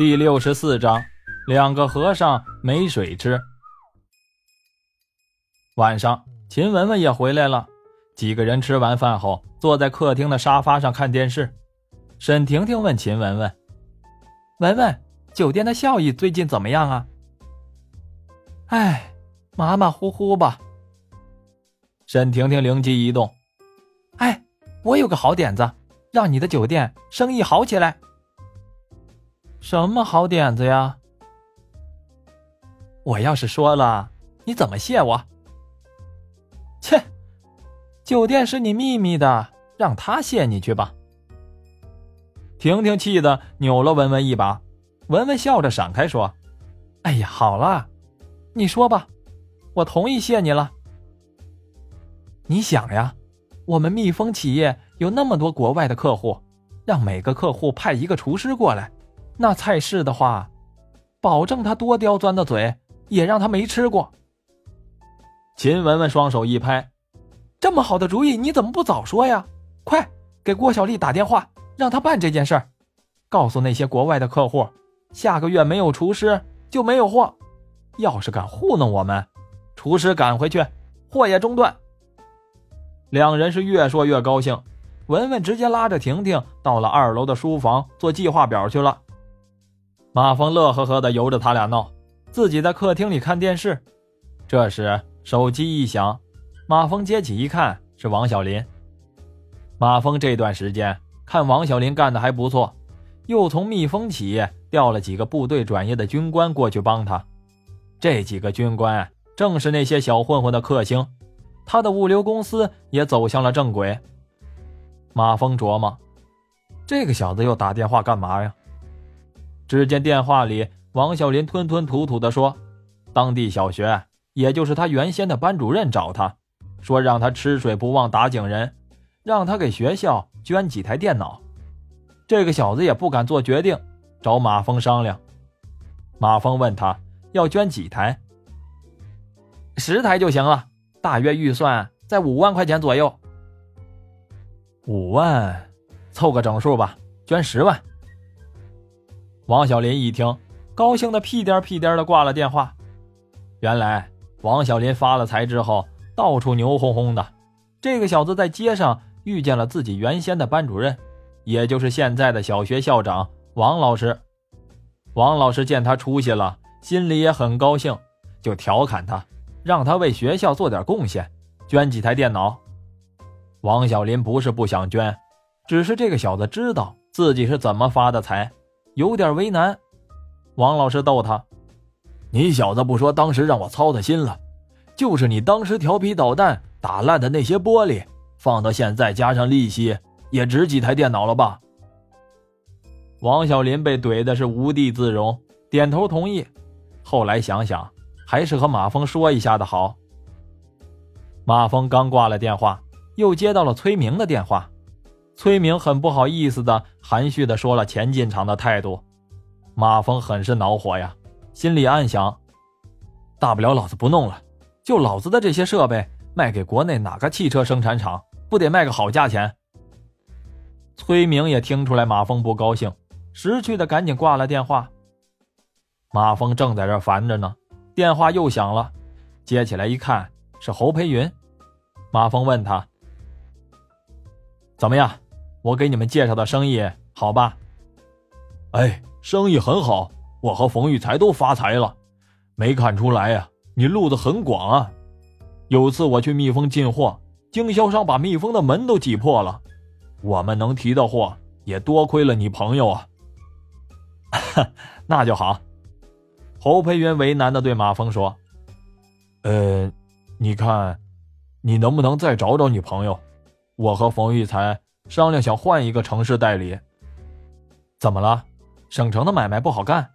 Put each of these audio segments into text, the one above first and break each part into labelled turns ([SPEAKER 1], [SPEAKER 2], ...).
[SPEAKER 1] 第六十四章，两个和尚没水吃。晚上，秦雯雯也回来了。几个人吃完饭后，坐在客厅的沙发上看电视。沈婷婷问秦雯雯：“
[SPEAKER 2] 雯雯，酒店的效益最近怎么样啊？”“
[SPEAKER 3] 哎，马马虎虎吧。”
[SPEAKER 1] 沈婷婷灵机一动：“
[SPEAKER 2] 哎，我有个好点子，让你的酒店生意好起来。”
[SPEAKER 3] 什么好点子呀？
[SPEAKER 2] 我要是说了，你怎么谢我？
[SPEAKER 3] 切，酒店是你秘密的，让他谢你去吧。
[SPEAKER 1] 婷婷气得扭了文文一把，文文笑着闪开说：“
[SPEAKER 2] 哎呀，好了，你说吧，我同意谢你了。你想呀，我们蜜蜂企业有那么多国外的客户，让每个客户派一个厨师过来。”那菜式的话，保证他多刁钻的嘴也让他没吃过。
[SPEAKER 1] 秦雯雯双手一拍：“
[SPEAKER 2] 这么好的主意，你怎么不早说呀？快给郭小丽打电话，让他办这件事儿。告诉那些国外的客户，下个月没有厨师就没有货。要是敢糊弄我们，厨师赶回去，货也中断。”
[SPEAKER 1] 两人是越说越高兴，文文直接拉着婷婷到了二楼的书房做计划表去了。马峰乐呵呵的由着他俩闹，自己在客厅里看电视。这时手机一响，马峰接起一看，是王小林。马峰这段时间看王小林干的还不错，又从蜜蜂企业调了几个部队转业的军官过去帮他。这几个军官正是那些小混混的克星，他的物流公司也走向了正轨。马峰琢磨，这个小子又打电话干嘛呀？只见电话里，王小林吞吞吐吐地说：“当地小学，也就是他原先的班主任找他，说让他吃水不忘打井人，让他给学校捐几台电脑。这个小子也不敢做决定，找马峰商量。马峰问他要捐几台，
[SPEAKER 2] 十台就行了，大约预算在五万块钱左右。
[SPEAKER 1] 五万，凑个整数吧，捐十万。”王小林一听，高兴的屁颠屁颠的挂了电话。原来王小林发了财之后，到处牛哄哄的。这个小子在街上遇见了自己原先的班主任，也就是现在的小学校长王老师。王老师见他出息了，心里也很高兴，就调侃他，让他为学校做点贡献，捐几台电脑。王小林不是不想捐，只是这个小子知道自己是怎么发的财。有点为难，王老师逗他：“你小子不说，当时让我操的心了。就是你当时调皮捣蛋打烂的那些玻璃，放到现在加上利息，也值几台电脑了吧？”王小林被怼的是无地自容，点头同意。后来想想，还是和马峰说一下的好。马峰刚挂了电话，又接到了崔明的电话。崔明很不好意思的、含蓄的说了前进场的态度，马峰很是恼火呀，心里暗想：大不了老子不弄了，就老子的这些设备卖给国内哪个汽车生产厂，不得卖个好价钱？崔明也听出来马峰不高兴，识趣的赶紧挂了电话。马峰正在这烦着呢，电话又响了，接起来一看是侯培云，马峰问他：怎么样？我给你们介绍的生意好吧？
[SPEAKER 4] 哎，生意很好，我和冯玉才都发财了。没看出来呀，你路子很广啊。有次我去蜜蜂进货，经销商把蜜蜂的门都挤破了。我们能提到货，也多亏了你朋友啊。
[SPEAKER 1] 那就好。侯培云为难的对马峰说：“
[SPEAKER 4] 呃，你看，你能不能再找找你朋友？我和冯玉才。”商量想换一个城市代理，
[SPEAKER 1] 怎么了？省城的买卖不好干？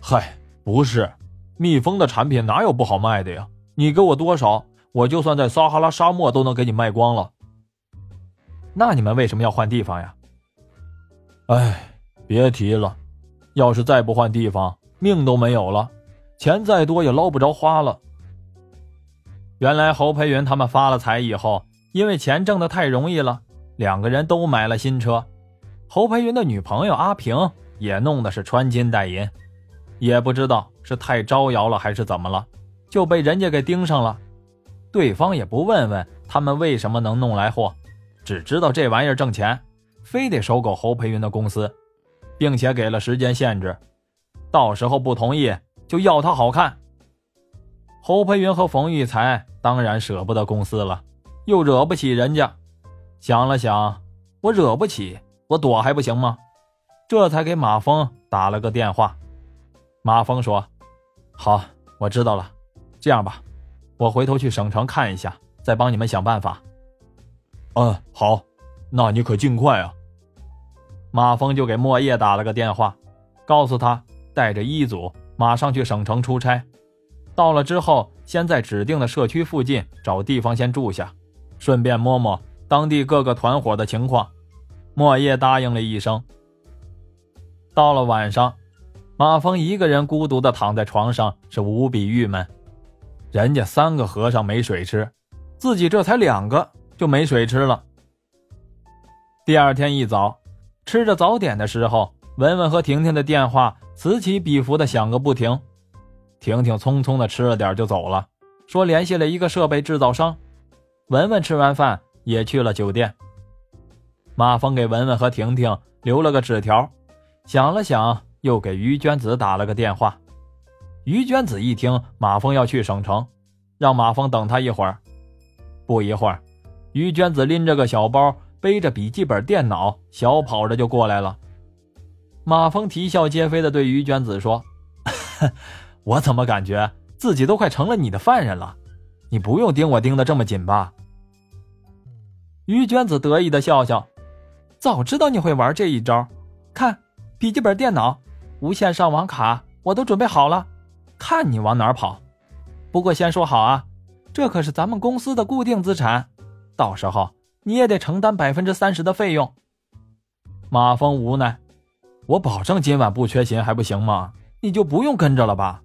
[SPEAKER 4] 嗨，不是，蜜蜂的产品哪有不好卖的呀？你给我多少，我就算在撒哈拉沙漠都能给你卖光了。
[SPEAKER 1] 那你们为什么要换地方呀？
[SPEAKER 4] 哎，别提了，要是再不换地方，命都没有了，钱再多也捞不着花了。
[SPEAKER 1] 原来侯培云他们发了财以后，因为钱挣的太容易了。两个人都买了新车，侯培云的女朋友阿平也弄得是穿金戴银，也不知道是太招摇了还是怎么了，就被人家给盯上了。对方也不问问他们为什么能弄来货，只知道这玩意儿挣钱，非得收购侯培云的公司，并且给了时间限制，到时候不同意就要他好看。侯培云和冯玉才当然舍不得公司了，又惹不起人家，想了想，我惹不起，我躲还不行吗？这才给马峰打了个电话。马峰说：“好，我知道了，这样吧。”我回头去省城看一下，再帮你们想办法。
[SPEAKER 4] 嗯，好，那你可尽快啊。
[SPEAKER 1] 马峰就给莫叶打了个电话，告诉他带着一组马上去省城出差。到了之后，先在指定的社区附近找地方先住下，顺便摸摸当地各个团伙的情况。莫叶答应了一声。到了晚上，马峰一个人孤独的躺在床上，是无比郁闷。人家三个和尚没水吃，自己这才两个就没水吃了。第二天一早，吃着早点的时候，文文和婷婷的电话此起彼伏的响个不停。婷婷匆匆的吃了点就走了，说联系了一个设备制造商。文文吃完饭也去了酒店。马峰给文文和婷婷留了个纸条，想了想，又给于娟子打了个电话。于娟子一听马峰要去省城，让马峰等他一会儿。不一会儿，于娟子拎着个小包，背着笔记本电脑，小跑着就过来了。马峰啼笑皆非的对于娟子说：“ 我怎么感觉自己都快成了你的犯人了？你不用盯我盯得这么紧吧？”于娟子得意的笑笑：“早知道你会玩这一招，看，笔记本电脑、无线上网卡我都准备好了。”看你往哪跑！不过先说好啊，这可是咱们公司的固定资产，到时候你也得承担百分之三十的费用。马峰无奈，我保证今晚不缺勤还不行吗？你就不用跟着了吧。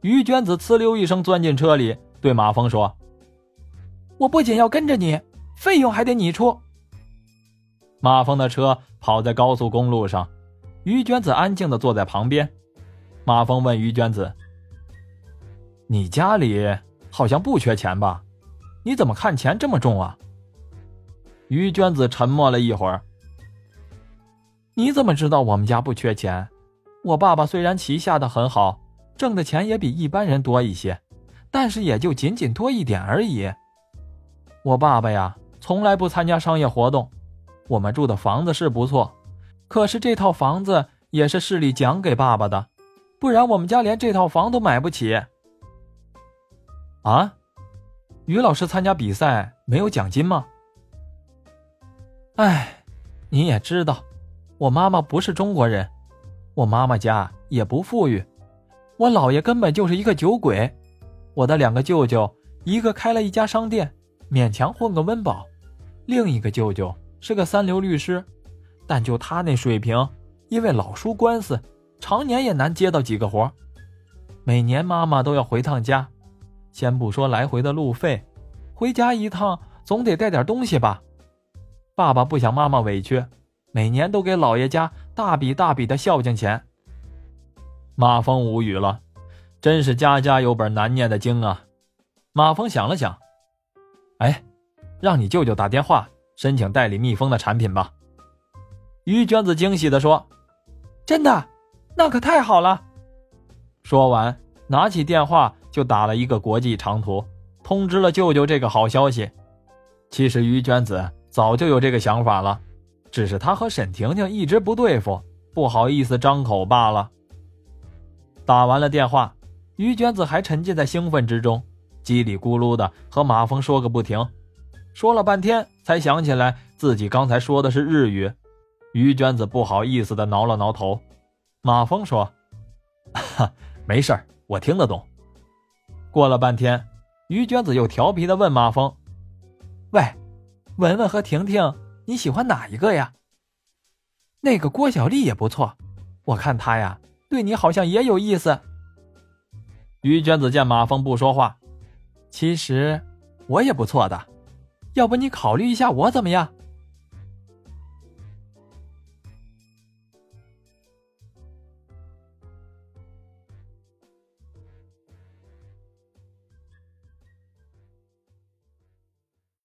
[SPEAKER 1] 于娟子呲溜一声钻进车里，对马峰说：“我不仅要跟着你，费用还得你出。”马峰的车跑在高速公路上，于娟子安静的坐在旁边。马峰问于娟子：“你家里好像不缺钱吧？你怎么看钱这么重啊？”于娟子沉默了一会儿：“你怎么知道我们家不缺钱？我爸爸虽然旗下的很好，挣的钱也比一般人多一些，但是也就仅仅多一点而已。我爸爸呀，从来不参加商业活动。我们住的房子是不错，可是这套房子也是市里奖给爸爸的。”不然我们家连这套房都买不起。啊，于老师参加比赛没有奖金吗？哎，你也知道，我妈妈不是中国人，我妈妈家也不富裕，我姥爷根本就是一个酒鬼，我的两个舅舅，一个开了一家商店，勉强混个温饱，另一个舅舅是个三流律师，但就他那水平，因为老输官司。常年也难接到几个活每年妈妈都要回趟家，先不说来回的路费，回家一趟总得带点东西吧。爸爸不想妈妈委屈，每年都给老爷家大笔大笔的孝敬钱。马峰无语了，真是家家有本难念的经啊。马峰想了想，哎，让你舅舅打电话申请代理蜜蜂的产品吧。于娟子惊喜地说：“真的。”那可太好了！说完，拿起电话就打了一个国际长途，通知了舅舅这个好消息。其实于娟子早就有这个想法了，只是她和沈婷婷一直不对付，不好意思张口罢了。打完了电话，于娟子还沉浸在兴奋之中，叽里咕噜的和马峰说个不停，说了半天才想起来自己刚才说的是日语。于娟子不好意思的挠了挠头。马峰说：“哈，没事儿，我听得懂。”过了半天，于娟子又调皮的问马峰：“喂，文文和婷婷，你喜欢哪一个呀？那个郭小丽也不错，我看她呀，对你好像也有意思。”于娟子见马峰不说话，其实我也不错的，要不你考虑一下我怎么样？